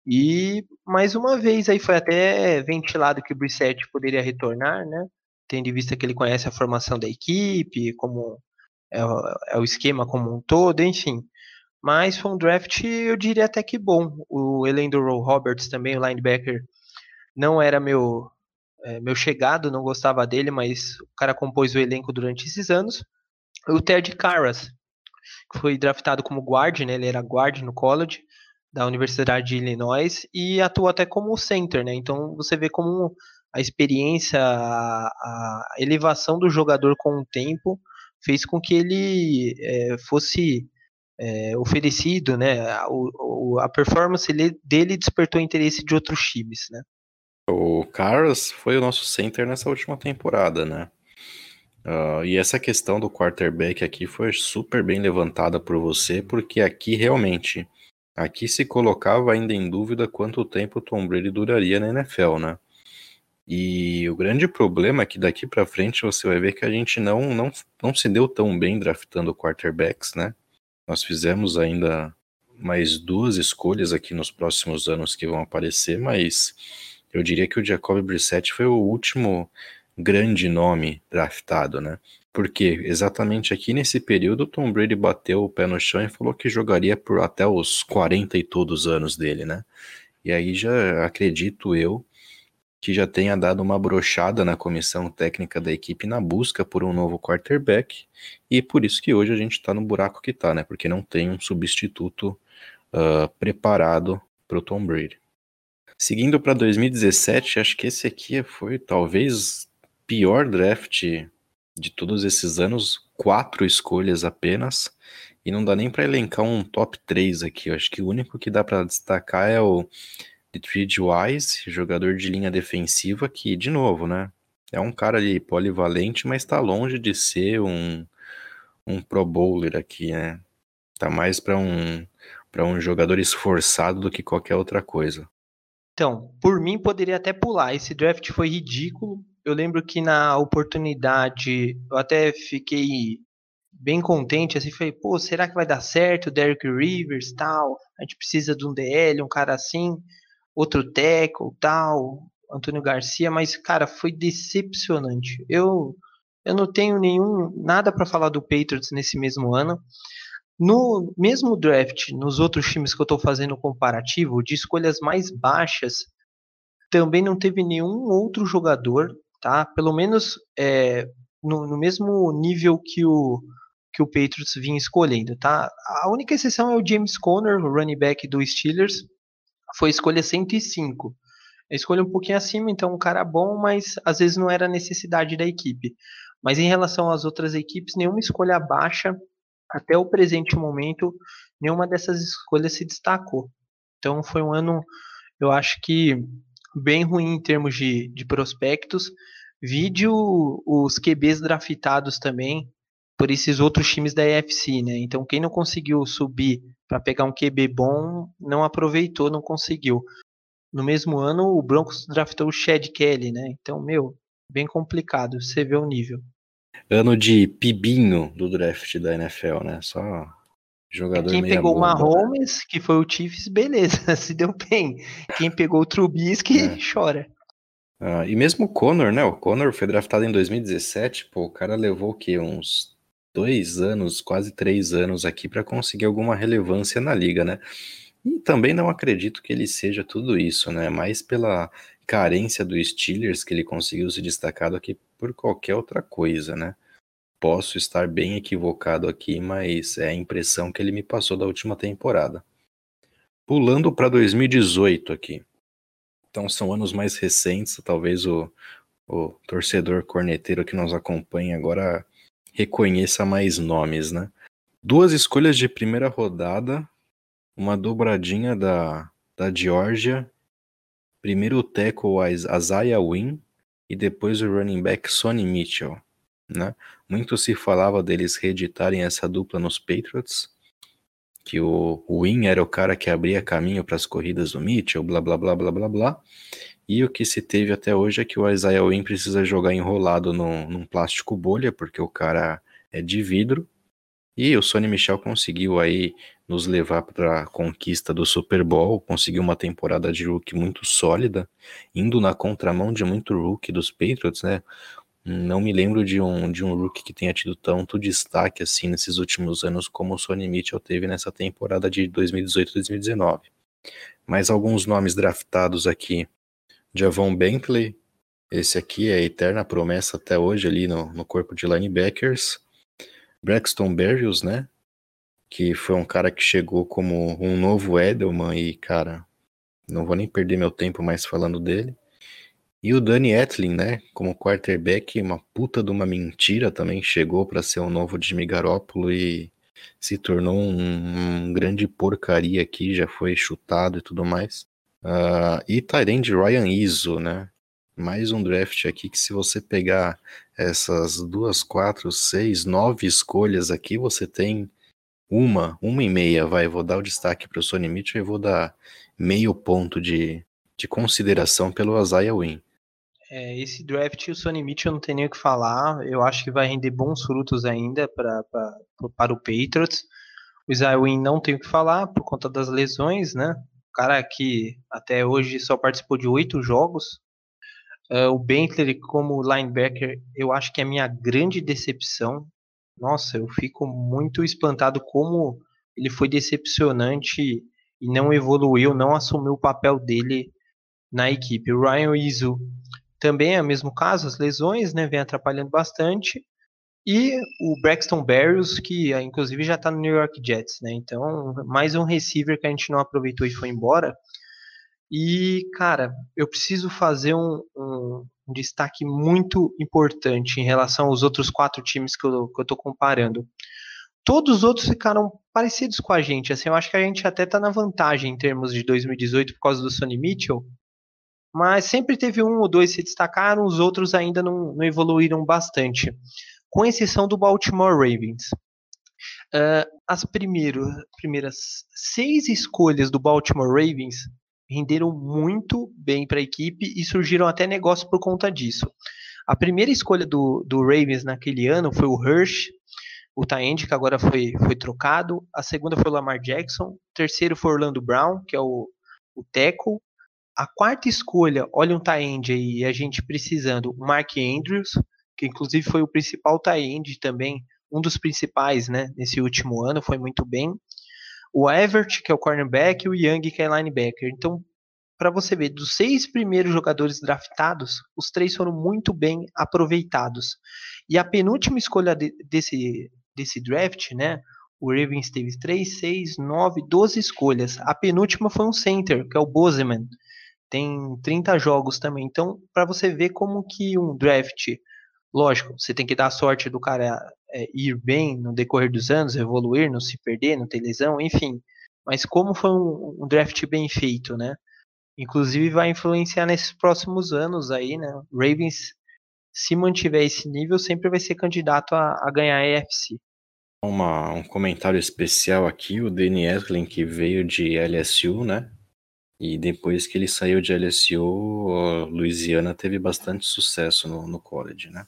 E mais uma vez aí foi até ventilado que o Brissett poderia retornar, né? Tendo em vista que ele conhece a formação da equipe, como é, é o esquema como um todo, enfim. Mas foi um draft, eu diria até que bom. O Elendro Roberts também, o linebacker, não era meu é, meu chegado, não gostava dele, mas o cara compôs o elenco durante esses anos. O Ted Carras, que foi draftado como guard, né? Ele era guard no college da Universidade de Illinois e atuou até como center, né? Então você vê como a experiência, a, a elevação do jogador com o tempo fez com que ele é, fosse é, oferecido, né? O, o, a performance dele despertou interesse de outros times, né? O Carlos foi o nosso center nessa última temporada, né? Uh, e essa questão do quarterback aqui foi super bem levantada por você, porque aqui realmente Aqui se colocava ainda em dúvida quanto tempo Tom Brady duraria na NFL, né? E o grande problema é que daqui para frente você vai ver que a gente não, não, não se deu tão bem draftando quarterbacks, né? Nós fizemos ainda mais duas escolhas aqui nos próximos anos que vão aparecer, mas eu diria que o Jacob Brissett foi o último grande nome draftado, né? Porque exatamente aqui nesse período, Tom Brady bateu o pé no chão e falou que jogaria por até os 40 e todos anos dele, né? E aí já acredito eu que já tenha dado uma brochada na comissão técnica da equipe na busca por um novo quarterback, e por isso que hoje a gente está no buraco que está, né? Porque não tem um substituto uh, preparado para o Tom Brady. Seguindo para 2017, acho que esse aqui foi talvez pior draft de todos esses anos, quatro escolhas apenas, e não dá nem para elencar um top 3 aqui. Eu acho que o único que dá para destacar é o Detroit Wise, jogador de linha defensiva, que, de novo, né? É um cara ali polivalente, mas está longe de ser um, um pro bowler aqui, né? Tá mais para um, para um jogador esforçado do que qualquer outra coisa. Então, por mim, poderia até pular. Esse draft foi ridículo eu lembro que na oportunidade eu até fiquei bem contente, assim, falei, pô, será que vai dar certo? Derek Rivers, tal, a gente precisa de um DL, um cara assim, outro tackle, tal, Antônio Garcia, mas, cara, foi decepcionante. Eu, eu não tenho nenhum, nada para falar do Patriots nesse mesmo ano. No mesmo draft, nos outros times que eu estou fazendo comparativo, de escolhas mais baixas, também não teve nenhum outro jogador tá? Pelo menos é, no, no, mesmo nível que o que o Patriots vinha escolhendo, tá? A única exceção é o James Conner, o running back do Steelers, foi escolha 105. A escolha um pouquinho acima, então um cara bom, mas às vezes não era necessidade da equipe. Mas em relação às outras equipes, nenhuma escolha baixa até o presente momento, nenhuma dessas escolhas se destacou. Então foi um ano, eu acho que bem ruim em termos de, de prospectos. Vídeo os QBs draftados também por esses outros times da EFC, né? Então quem não conseguiu subir para pegar um QB bom não aproveitou, não conseguiu. No mesmo ano o Broncos draftou o Chad Kelly, né? Então, meu, bem complicado, você vê o nível. Ano de pibinho do draft da NFL, né? Só Jogador Quem pegou o Mahomes, que foi o Chiefs, beleza, se deu bem. Quem pegou o Trubisky, é. chora. Ah, e mesmo o Conor, né? O Conor foi draftado em 2017, pô, o cara levou o quê? Uns dois anos, quase três anos aqui para conseguir alguma relevância na liga, né? E também não acredito que ele seja tudo isso, né? Mais pela carência do Steelers que ele conseguiu se destacar do que por qualquer outra coisa, né? Posso estar bem equivocado aqui, mas é a impressão que ele me passou da última temporada. Pulando para 2018 aqui. Então são anos mais recentes, talvez o, o torcedor corneteiro que nos acompanha agora reconheça mais nomes, né? Duas escolhas de primeira rodada, uma dobradinha da, da Georgia, primeiro o tackle Isaiah Wynn e depois o running back Sonny Mitchell, né? Muito se falava deles reeditarem essa dupla nos Patriots, que o Win era o cara que abria caminho para as corridas do Mitchell, blá blá blá blá blá blá. E o que se teve até hoje é que o Isaiah Win precisa jogar enrolado num, num plástico bolha, porque o cara é de vidro. E o Sonny Michel conseguiu aí nos levar para a conquista do Super Bowl, conseguiu uma temporada de rookie muito sólida, indo na contramão de muito rookie dos Patriots, né? Não me lembro de um, de um rookie que tenha tido tanto destaque assim nesses últimos anos como o Sonny Mitchell teve nessa temporada de 2018-2019. Mais alguns nomes draftados aqui. Javon Bentley, esse aqui é a eterna promessa até hoje ali no, no corpo de linebackers. Braxton Berrios, né? Que foi um cara que chegou como um novo Edelman e, cara, não vou nem perder meu tempo mais falando dele. E o Danny Etlin, né, como quarterback, uma puta de uma mentira também, chegou para ser o novo Jimmy Garoppolo e se tornou um, um, grande porcaria aqui, já foi chutado e tudo mais. Uh, e Tyrande Ryan Izzo, né, mais um draft aqui que se você pegar essas duas, quatro, seis, nove escolhas aqui, você tem uma, uma e meia, vai, vou dar o destaque para o Sonny Mitchell e vou dar meio ponto de, de consideração pelo Isaiah Wynn. É, esse draft, o Sonny Mitchell não tem nem o que falar. Eu acho que vai render bons frutos ainda pra, pra, para o Patriots. O Isaiah Wynn não tem o que falar por conta das lesões, né? Cara que até hoje só participou de oito jogos. Uh, o Bentley como linebacker, eu acho que é a minha grande decepção. Nossa, eu fico muito espantado como ele foi decepcionante e não evoluiu, não assumiu o papel dele na equipe. O Ryan Izzo também é o mesmo caso, as lesões, né, vem atrapalhando bastante. E o Braxton Berrios, que ah, inclusive já está no New York Jets, né? Então, mais um receiver que a gente não aproveitou e foi embora. E, cara, eu preciso fazer um, um, um destaque muito importante em relação aos outros quatro times que eu, que eu comparando. Todos os outros ficaram parecidos com a gente. Assim, eu acho que a gente até tá na vantagem em termos de 2018 por causa do Sonny Mitchell, mas sempre teve um ou dois se destacaram, os outros ainda não, não evoluíram bastante, com exceção do Baltimore Ravens. Uh, as primeiras seis escolhas do Baltimore Ravens renderam muito bem para a equipe e surgiram até negócios por conta disso. A primeira escolha do, do Ravens naquele ano foi o Hirsch, o Taend, que agora foi, foi trocado. A segunda foi o Lamar Jackson. O terceiro foi Orlando Brown, que é o, o Teco a quarta escolha, olha um tie-end aí, a gente precisando, o Mark Andrews, que inclusive foi o principal tie-end também, um dos principais, né, nesse último ano, foi muito bem. O Everett, que é o cornerback, e o Young, que é linebacker. Então, para você ver, dos seis primeiros jogadores draftados, os três foram muito bem aproveitados. E a penúltima escolha de, desse, desse draft, né, o Ravens teve 3, 6, 9, 12 escolhas. A penúltima foi um center, que é o Bozeman, tem 30 jogos também. Então, para você ver como que um draft, lógico, você tem que dar sorte do cara é, ir bem no decorrer dos anos, evoluir, não se perder, não ter lesão, enfim. Mas como foi um, um draft bem feito, né? Inclusive vai influenciar nesses próximos anos aí, né? Ravens, se mantiver esse nível, sempre vai ser candidato a, a ganhar a EFC. Uma, um comentário especial aqui, o Danny Etlin, que veio de LSU, né? E depois que ele saiu de LSU, Louisiana teve bastante sucesso no, no college, né?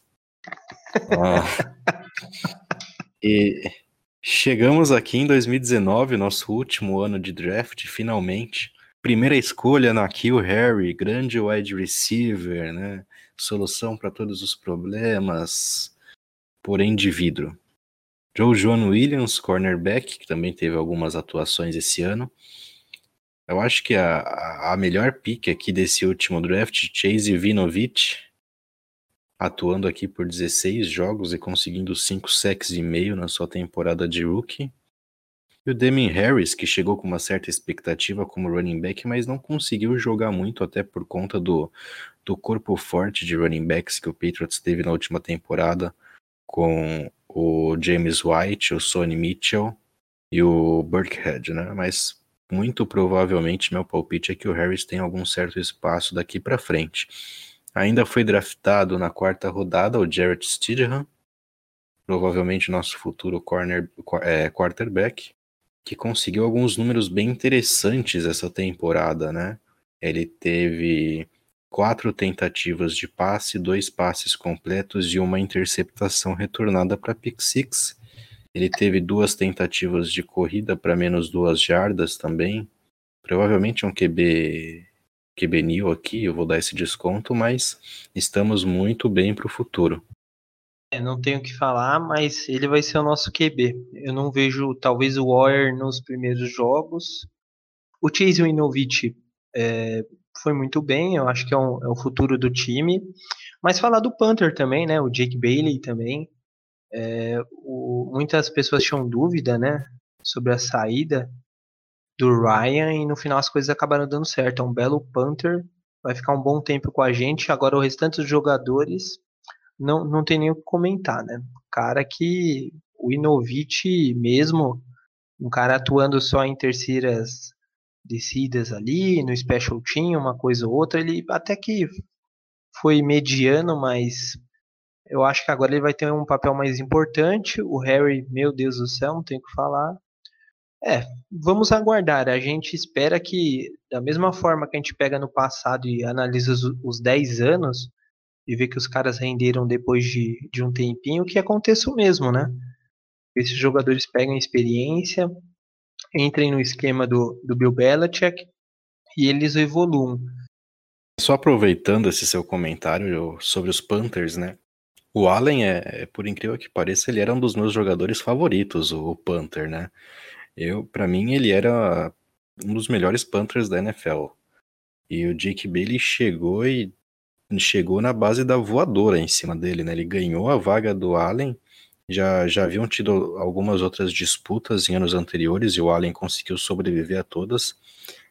Ah, e chegamos aqui em 2019, nosso último ano de draft, finalmente. Primeira escolha na Kill Harry, grande wide receiver, né? Solução para todos os problemas, porém de vidro. Joe John Williams, cornerback, que também teve algumas atuações esse ano. Eu acho que a, a melhor pick aqui desse último draft, Chase Vinovich, atuando aqui por 16 jogos e conseguindo 5 sacks e meio na sua temporada de rookie. E o Demin Harris, que chegou com uma certa expectativa como running back, mas não conseguiu jogar muito, até por conta do, do corpo forte de running backs que o Patriots teve na última temporada, com o James White, o Sonny Mitchell e o Burkhead, né? Mas muito provavelmente meu palpite é que o Harris tem algum certo espaço daqui para frente. Ainda foi draftado na quarta rodada o Jarrett Stidham, provavelmente nosso futuro corner, é, quarterback que conseguiu alguns números bem interessantes essa temporada, né? Ele teve quatro tentativas de passe, dois passes completos e uma interceptação retornada para pick six. Ele teve duas tentativas de corrida para menos duas jardas também. Provavelmente um QB QB new aqui, eu vou dar esse desconto, mas estamos muito bem para o futuro. É, não tenho o que falar, mas ele vai ser o nosso QB. Eu não vejo talvez o Warrior nos primeiros jogos. O Chase Winovich é, foi muito bem, eu acho que é, um, é, o futuro do time. Mas falar do Panther também, né? O Jake Bailey também. É, o, muitas pessoas tinham dúvida, né? Sobre a saída do Ryan e no final as coisas acabaram dando certo. É um belo Panther, vai ficar um bom tempo com a gente. Agora o restante dos jogadores não, não tem nem o que comentar, né? Cara que o Inovich mesmo, um cara atuando só em terceiras descidas ali, no special team, uma coisa ou outra, ele até que foi mediano, mas eu acho que agora ele vai ter um papel mais importante. O Harry, meu Deus do céu, não tem o que falar. É, vamos aguardar. A gente espera que, da mesma forma que a gente pega no passado e analisa os, os 10 anos, e ver que os caras renderam depois de, de um tempinho, que aconteça o mesmo, né? Esses jogadores pegam experiência, entrem no esquema do, do Bill Belichick e eles evoluam. Só aproveitando esse seu comentário sobre os Panthers, né? O Allen, é, é por incrível que pareça, ele era um dos meus jogadores favoritos, o Panther, né? Eu, para mim, ele era um dos melhores Panthers da NFL. E o Jake Bailey chegou e chegou na base da voadora em cima dele, né? Ele ganhou a vaga do Allen. Já, já haviam tido algumas outras disputas em anos anteriores e o Allen conseguiu sobreviver a todas,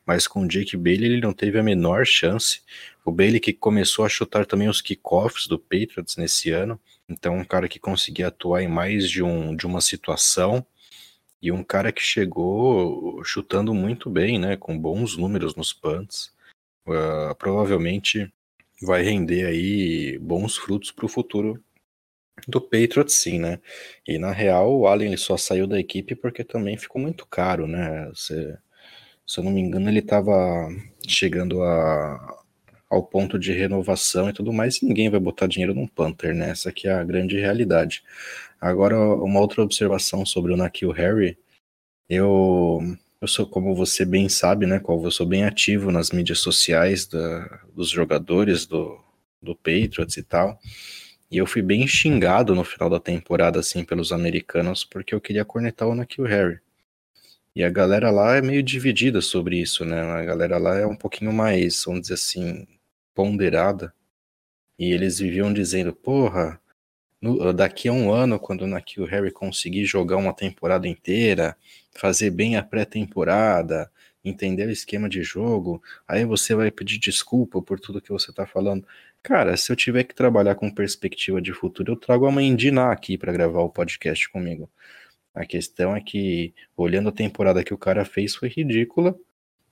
mas com o Jake Bailey ele não teve a menor chance. O Bailey que começou a chutar também os kickoffs do Patriots nesse ano, então um cara que conseguia atuar em mais de, um, de uma situação e um cara que chegou chutando muito bem, né, com bons números nos punts. Uh, provavelmente vai render aí bons frutos para o futuro do Patriots, sim, né? E na real, o Allen ele só saiu da equipe porque também ficou muito caro, né? Se, eu não me engano, ele estava chegando a, ao ponto de renovação e tudo mais, ninguém vai botar dinheiro num Panther, né? Essa é a grande realidade. Agora, uma outra observação sobre o Nakil Harry, eu eu sou, como você bem sabe, né, qual eu sou bem ativo nas mídias sociais da, dos jogadores do, do Patriots e tal. E eu fui bem xingado no final da temporada, assim, pelos americanos, porque eu queria cornetar o Nakil Harry. E a galera lá é meio dividida sobre isso, né? A galera lá é um pouquinho mais, vamos dizer assim, ponderada. E eles viviam dizendo, porra, no, daqui a um ano, quando o Nakil Harry conseguir jogar uma temporada inteira, fazer bem a pré-temporada, entender o esquema de jogo, aí você vai pedir desculpa por tudo que você está falando. Cara, se eu tiver que trabalhar com perspectiva de futuro, eu trago a mãe Diná aqui para gravar o podcast comigo. A questão é que, olhando a temporada que o cara fez, foi ridícula.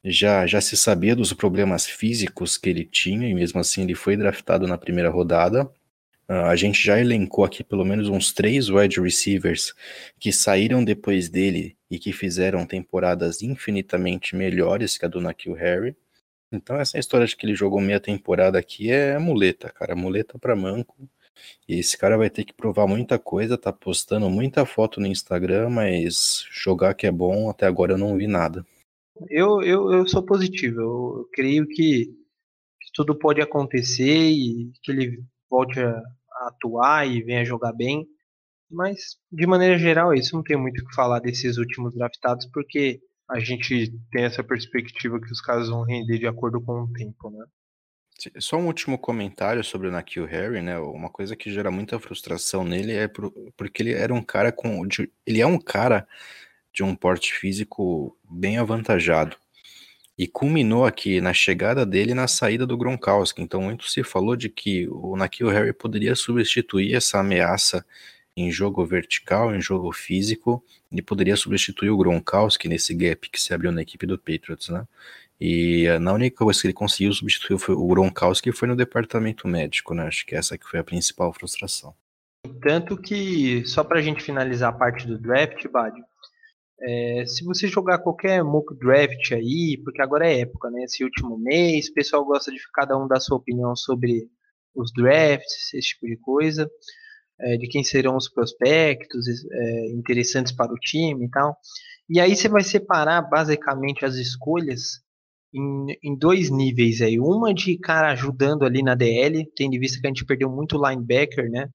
Já, já se sabia dos problemas físicos que ele tinha, e mesmo assim ele foi draftado na primeira rodada. Uh, a gente já elencou aqui pelo menos uns três wide receivers que saíram depois dele e que fizeram temporadas infinitamente melhores que a do Nakil Harry. Então essa história de que ele jogou meia temporada aqui é muleta, cara, muleta para manco. E esse cara vai ter que provar muita coisa, tá postando muita foto no Instagram, mas jogar que é bom, até agora eu não vi nada. Eu, eu, eu sou positivo, eu creio que, que tudo pode acontecer e que ele volte a, atuar e venha jogar bem. Mas, de maneira geral, isso. Não tem muito o que falar desses últimos draftados, porque a gente tem essa perspectiva que os caras vão render de acordo com o tempo, né? Só um último comentário sobre o Nakil Harry, né? Uma coisa que gera muita frustração nele é porque ele era um cara com. Ele é um cara de um porte físico bem avantajado. E culminou aqui na chegada dele e na saída do Gronkowski. Então, muito se falou de que o Nakil Harry poderia substituir essa ameaça em jogo vertical, em jogo físico, e poderia substituir o Gronkowski nesse gap que se abriu na equipe do Patriots, né? E a única coisa que ele conseguiu substituir o Gronkowski foi no departamento médico, né? Acho que essa que foi a principal frustração. Tanto que, só para a gente finalizar a parte do draft, Bad, é, se você jogar qualquer mock draft aí, porque agora é época, né? Esse último mês, o pessoal gosta de cada um dar sua opinião sobre os drafts, esse tipo de coisa, é, de quem serão os prospectos é, interessantes para o time e tal. E aí você vai separar basicamente as escolhas em, em, dois níveis aí. Uma de cara ajudando ali na DL, tendo em vista que a gente perdeu muito linebacker, né?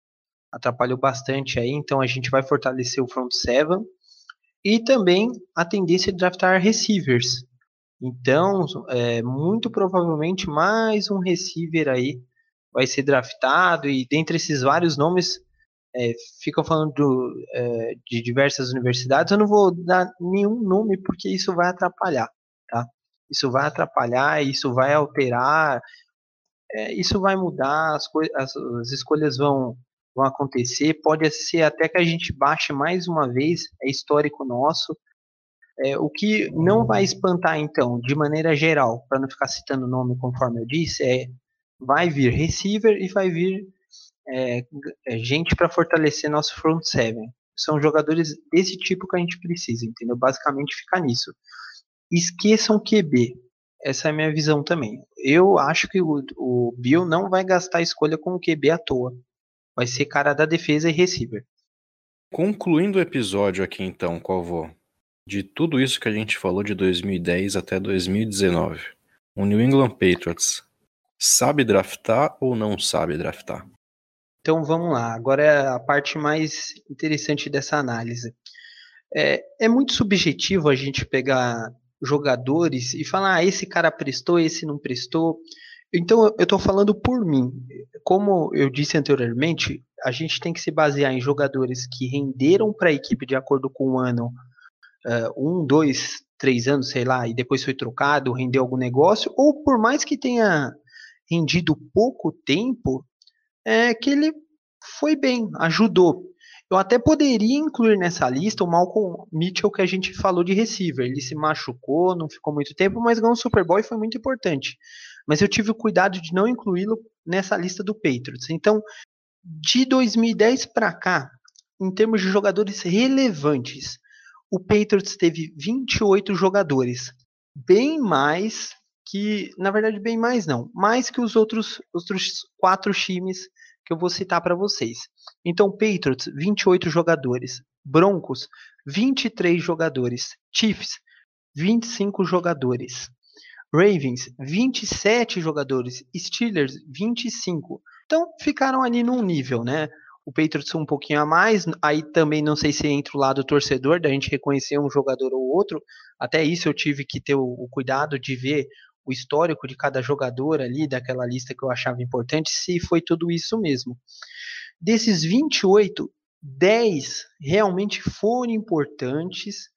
Atrapalhou bastante aí, então a gente vai fortalecer o front seven. E também a tendência de draftar receivers. Então, é, muito provavelmente mais um receiver aí vai ser draftado. E dentre esses vários nomes, é, ficam falando do, é, de diversas universidades. Eu não vou dar nenhum nome porque isso vai atrapalhar, tá? isso vai atrapalhar, isso vai alterar, é, isso vai mudar, as, as, as escolhas vão, vão acontecer, pode ser até que a gente baixe mais uma vez, é histórico nosso. É, o que não vai espantar, então, de maneira geral, para não ficar citando o nome conforme eu disse, é vai vir receiver e vai vir é, é gente para fortalecer nosso front seven. São jogadores desse tipo que a gente precisa, entendeu? Basicamente fica nisso esqueçam QB. Essa é a minha visão também. Eu acho que o, o Bill não vai gastar escolha com o QB à toa. Vai ser cara da defesa e receiver. Concluindo o episódio aqui então, Calvo, de tudo isso que a gente falou de 2010 até 2019, o New England Patriots sabe draftar ou não sabe draftar? Então vamos lá, agora é a parte mais interessante dessa análise. É, é muito subjetivo a gente pegar jogadores e falar, ah, esse cara prestou, esse não prestou. Então, eu estou falando por mim. Como eu disse anteriormente, a gente tem que se basear em jogadores que renderam para a equipe de acordo com o ano, uh, um, dois, três anos, sei lá, e depois foi trocado, rendeu algum negócio, ou por mais que tenha rendido pouco tempo, é que ele foi bem, ajudou. Eu até poderia incluir nessa lista o Malcolm Mitchell que a gente falou de receiver. Ele se machucou, não ficou muito tempo, mas ganhou um Super Bowl e foi muito importante. Mas eu tive o cuidado de não incluí-lo nessa lista do Patriots. Então, de 2010 para cá, em termos de jogadores relevantes, o Patriots teve 28 jogadores, bem mais que, na verdade, bem mais não, mais que os outros, outros quatro times que eu vou citar para vocês. Então, Patriots, 28 jogadores. Broncos, 23 jogadores. Chiefs, 25 jogadores. Ravens, 27 jogadores. Steelers, 25. Então, ficaram ali num nível, né? O Patriots um pouquinho a mais. Aí também não sei se entra o lado torcedor, da gente reconhecer um jogador ou outro. Até isso eu tive que ter o, o cuidado de ver o histórico de cada jogador ali, daquela lista que eu achava importante, se foi tudo isso mesmo. Desses 28, 10 realmente foram importantes,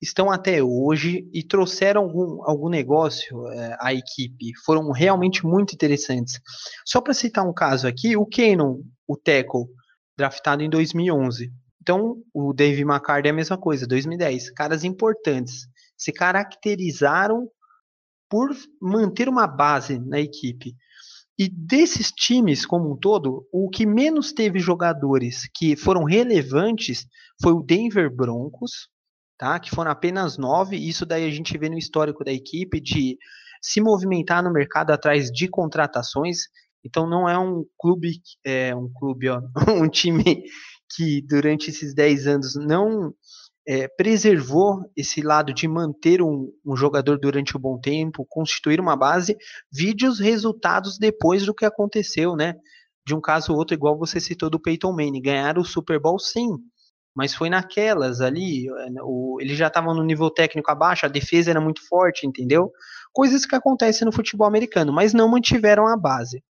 estão até hoje e trouxeram algum, algum negócio é, à equipe, foram realmente muito interessantes. Só para citar um caso aqui, o Kenon, o Teco, draftado em 2011. Então, o Dave McCarthy é a mesma coisa, 2010. Caras importantes, se caracterizaram por manter uma base na equipe. E desses times como um todo, o que menos teve jogadores que foram relevantes foi o Denver Broncos, tá? Que foram apenas nove. Isso daí a gente vê no histórico da equipe de se movimentar no mercado atrás de contratações. Então não é um clube, é um clube, ó, um time que durante esses dez anos não é, preservou esse lado de manter um, um, jogador durante um bom tempo, constituir uma base, vídeos resultados depois do que aconteceu, né? De um caso ou outro, igual você citou do Peyton Manning, ganharam o Super Bowl sim, mas foi naquelas ali, é, o, eles já estavam no nível técnico abaixo, a defesa era muito forte, entendeu? Coisas que acontecem no futebol americano, mas não mantiveram a base.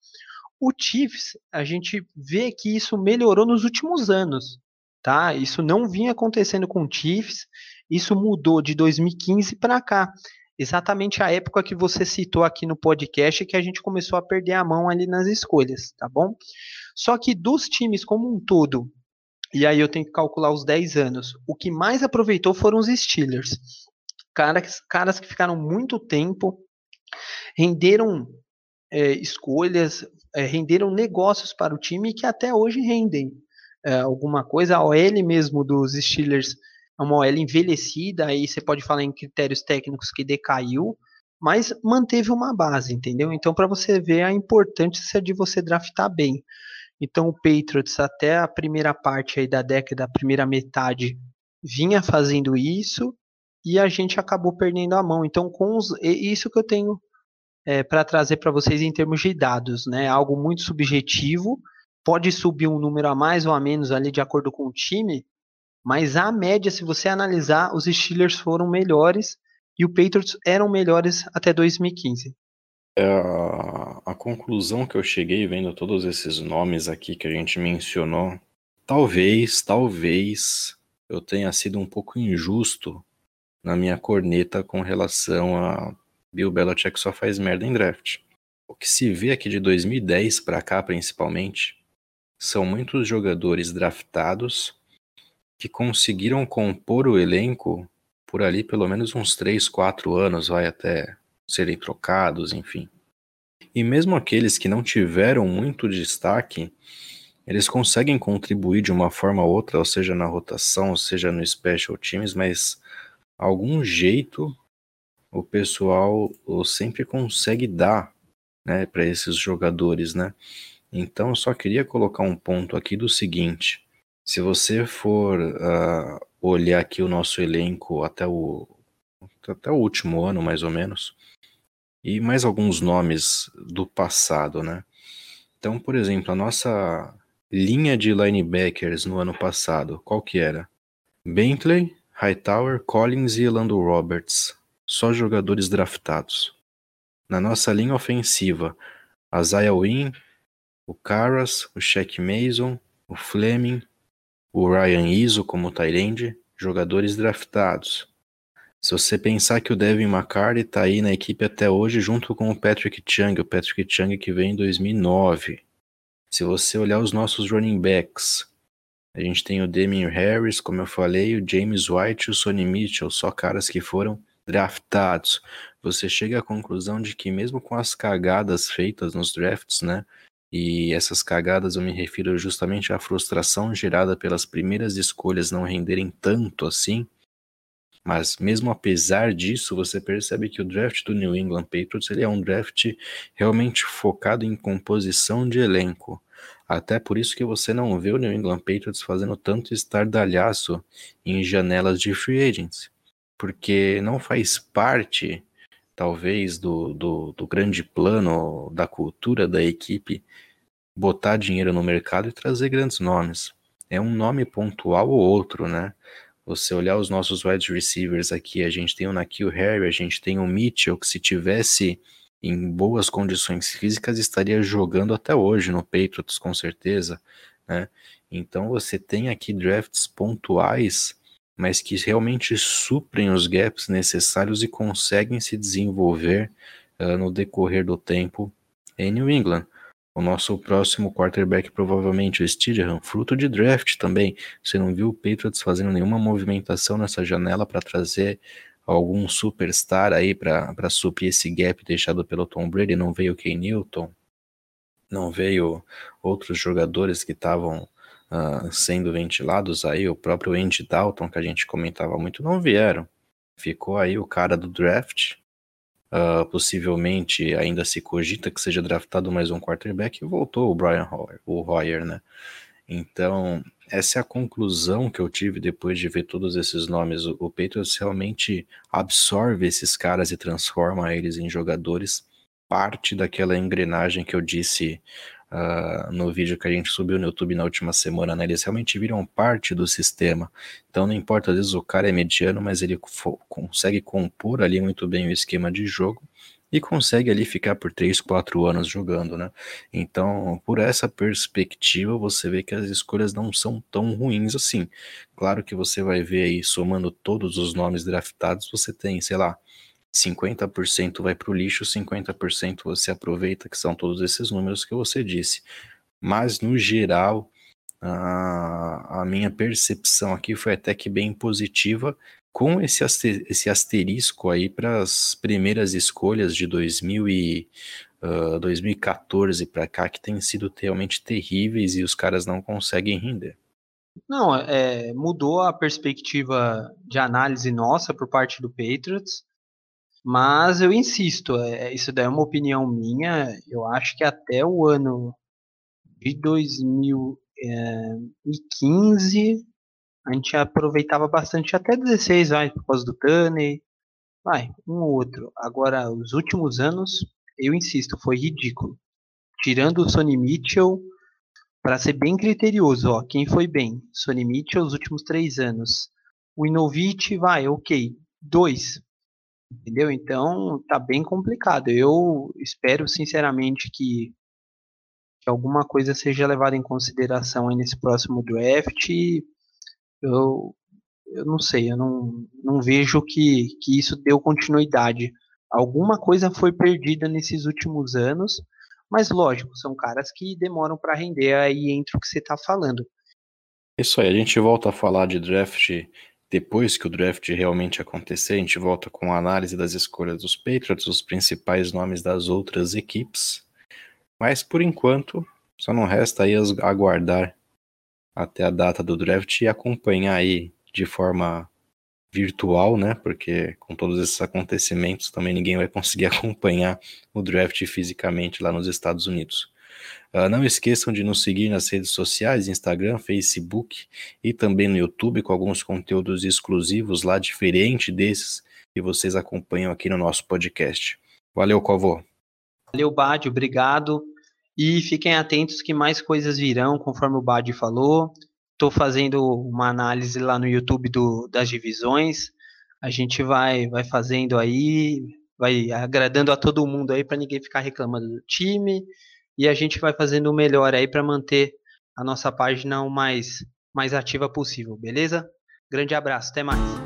O Chiefs, a gente vê que isso melhorou nos últimos anos tá? Isso não vinha acontecendo com o Chiefs Isso mudou de 2015 para cá. Exatamente a época que você citou aqui no podcast que a gente começou a perder a mão ali nas escolhas, tá bom? Só que dos times como um todo, e aí eu tenho que calcular os 10 anos, o que mais aproveitou foram os Steelers. Caras, caras que ficaram muito tempo, renderam é, escolhas, é, renderam negócios para o time que até hoje rendem é, alguma coisa. A OL mesmo dos Steelers é uma OL envelhecida, aí você pode falar em critérios técnicos que decaiu, mas manteve uma base, entendeu? Então, para você ver a importância de você draftar bem. Então, o Patriots, até a primeira parte aí da década, a primeira metade, vinha fazendo isso e a gente acabou perdendo a mão. Então, com os, isso que eu tenho é, para trazer para vocês em termos de dados, né? Algo muito subjetivo, pode subir um número a mais ou a menos ali de acordo com o time, mas a média, se você analisar, os Steelers foram melhores e o Patriots eram melhores até 2015. É a, a conclusão que eu cheguei vendo todos esses nomes aqui que a gente mencionou, talvez, talvez eu tenha sido um pouco injusto na minha corneta com relação a Bill Belichick só faz merda em draft. O que se vê aqui de 2010 para cá, principalmente, são muitos jogadores draftados que conseguiram compor o elenco por ali pelo menos uns 3, 4 anos, vai até serem trocados, enfim. E mesmo aqueles que não tiveram muito destaque, eles conseguem contribuir de uma forma ou outra, ou seja na rotação, ou seja no special teams, mas algum jeito o pessoal sempre consegue dar né, para esses jogadores, né? Então, eu só queria colocar um ponto aqui do seguinte: se você for uh, olhar aqui o nosso elenco até o, até o último ano, mais ou menos, e mais alguns nomes do passado, né? Então, por exemplo, a nossa linha de linebackers no ano passado, qual que era? Bentley, Hightower, Collins e Elando Roberts só jogadores draftados. Na nossa linha ofensiva, a Zaya Wynn, o Caras, o Shaq Mason, o Fleming, o Ryan Iso como Tyrande, jogadores draftados. Se você pensar que o Devin McCarthy está aí na equipe até hoje junto com o Patrick Chung, o Patrick Chung que veio em 2009. Se você olhar os nossos running backs, a gente tem o Damian Harris, como eu falei, o James White e o Sonny Mitchell, só caras que foram draftados, você chega à conclusão de que mesmo com as cagadas feitas nos drafts, né? E essas cagadas eu me refiro justamente à frustração gerada pelas primeiras escolhas não renderem tanto assim. Mas mesmo apesar disso, você percebe que o draft do New England Patriots ele é um draft realmente focado em composição de elenco. Até por isso que você não vê o New England Patriots fazendo tanto estardalhaço em janelas de free agents porque não faz parte, talvez, do, do, do grande plano da cultura da equipe botar dinheiro no mercado e trazer grandes nomes. É um nome pontual ou outro, né? Você olhar os nossos wide receivers aqui, a gente tem o Nakil Harry, a gente tem o Mitchell, que se tivesse em boas condições físicas estaria jogando até hoje no Patriots, com certeza, né? Então você tem aqui drafts pontuais mas que realmente suprem os gaps necessários e conseguem se desenvolver uh, no decorrer do tempo em New England. O nosso próximo quarterback provavelmente o Steedham, fruto de draft também. Você não viu o Patriots fazendo nenhuma movimentação nessa janela para trazer algum superstar aí para suprir esse gap deixado pelo Tom Brady. Não veio o Ken Newton, não veio outros jogadores que estavam uh, sendo ventilados aí, o próprio Andy Dalton, que a gente comentava muito, não vieram. Ficou aí o cara do draft, uh, possivelmente ainda se cogita que seja draftado mais um quarterback, e voltou o Brian Hoyer, o Hoyer, né? Então, essa é a conclusão que eu tive depois de ver todos esses nomes. O, o Patriots realmente absorve esses caras e transforma eles em jogadores parte daquela engrenagem que eu disse uh, no vídeo que a gente subiu no YouTube na última semana, né? Eles realmente viram parte do sistema. Então não importa, às vezes o cara é mediano, mas ele consegue compor ali muito bem o esquema de jogo. e consegue ali ficar por 3, 4 anos jogando, né? Então, por essa perspectiva, você vê que as escolhas não são tão ruins assim. Claro que você vai ver aí, somando todos os nomes draftados, você tem, sei lá, 50% vai para o lixo, 50% você aproveita, que são todos esses números que você disse. Mas, no geral, a, a minha percepção aqui foi até que bem positiva, com esse, esse asterisco aí para as primeiras escolhas de 2000 e, uh, 2014 para cá, que têm sido realmente terríveis e os caras não conseguem render. Não, é, mudou a perspectiva de análise nossa por parte do Patriots, mas eu insisto, é, isso daí é uma opinião minha. Eu acho que até o ano de 2015 a gente aproveitava bastante até 16, vai, por causa do Tunney, vai, um ou outro. Agora, os últimos anos, eu insisto, foi ridículo. Tirando o Sonny Mitchell, para ser bem criterioso, ó, quem foi bem? Sonny Mitchell, os últimos três anos. O Inovich, vai, ok, dois. Entendeu? Então, tá bem complicado. Eu espero, sinceramente, que, que alguma coisa seja levada em consideração nesse próximo draft eu, eu não sei, eu não, não vejo que, que isso deu continuidade. Alguma coisa foi perdida nesses últimos anos, mas lógico, são caras que demoram para render aí entre o que você está falando. Isso aí, a gente volta a falar de draft depois que o draft realmente acontecer, a gente volta com a análise das escolhas dos Patriots, os principais nomes das outras equipes. Mas por enquanto, só não resta aí aguardar até a data do draft e acompanhar aí de forma virtual, né? Porque com todos esses acontecimentos também ninguém vai conseguir acompanhar o draft fisicamente lá nos Estados Unidos. Uh, não esqueçam de nos seguir nas redes sociais, Instagram, Facebook e também no YouTube com alguns conteúdos exclusivos lá, diferente desses que vocês acompanham aqui no nosso podcast. Valeu, Covô. Valeu, Bad, obrigado. E fiquem atentos que mais coisas virão, conforme o Bad falou. Estou fazendo uma análise lá no YouTube do, das divisões. A gente vai, vai fazendo aí, vai agradando a todo mundo aí para ninguém ficar reclamando do time. E a gente vai fazendo o melhor aí para manter a nossa página o mais, mais ativa possível, beleza? Grande abraço, até mais.